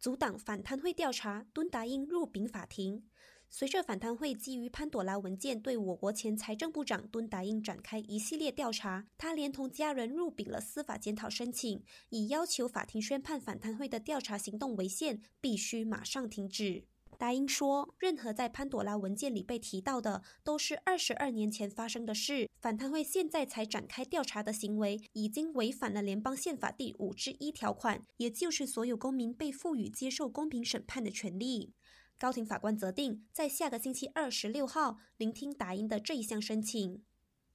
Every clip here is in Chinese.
阻挡反贪会调查，敦达英入禀法庭。随着反贪会基于潘朵拉文件对我国前财政部长敦达英展开一系列调查，他连同家人入禀了司法检讨申请，以要求法庭宣判反贪会的调查行动违宪，必须马上停止。达英说：“任何在潘朵拉文件里被提到的，都是二十二年前发生的事。反贪会现在才展开调查的行为，已经违反了联邦宪法第五之一条款，也就是所有公民被赋予接受公平审判的权利。”高庭法官责定在下个星期二十六号聆听达英的这一项申请。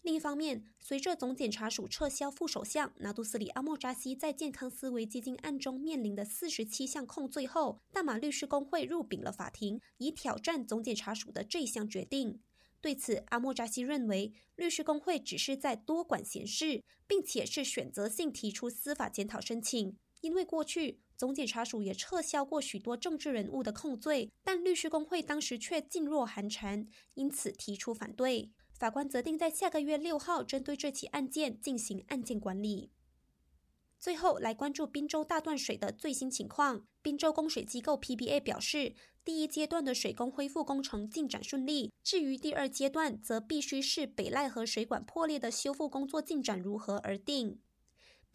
另一方面，随着总检察署撤销副首相拿杜斯里阿莫扎西在健康思维基金案中面临的四十七项控罪后，大马律师工会入禀了法庭，以挑战总检察署的这项决定。对此，阿莫扎西认为，律师工会只是在多管闲事，并且是选择性提出司法检讨申请，因为过去。总检察署也撤销过许多政治人物的控罪，但律师工会当时却噤若寒蝉，因此提出反对。法官责定在下个月六号针对这起案件进行案件管理。最后来关注滨州大断水的最新情况。滨州供水机构 PBA 表示，第一阶段的水工恢复工程进展顺利，至于第二阶段，则必须视北赖河水管破裂的修复工作进展如何而定。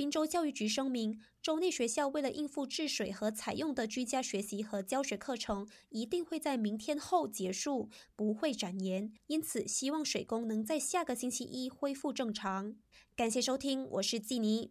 滨州教育局声明，州内学校为了应付治水和采用的居家学习和教学课程，一定会在明天后结束，不会展延。因此，希望水工能在下个星期一恢复正常。感谢收听，我是季妮。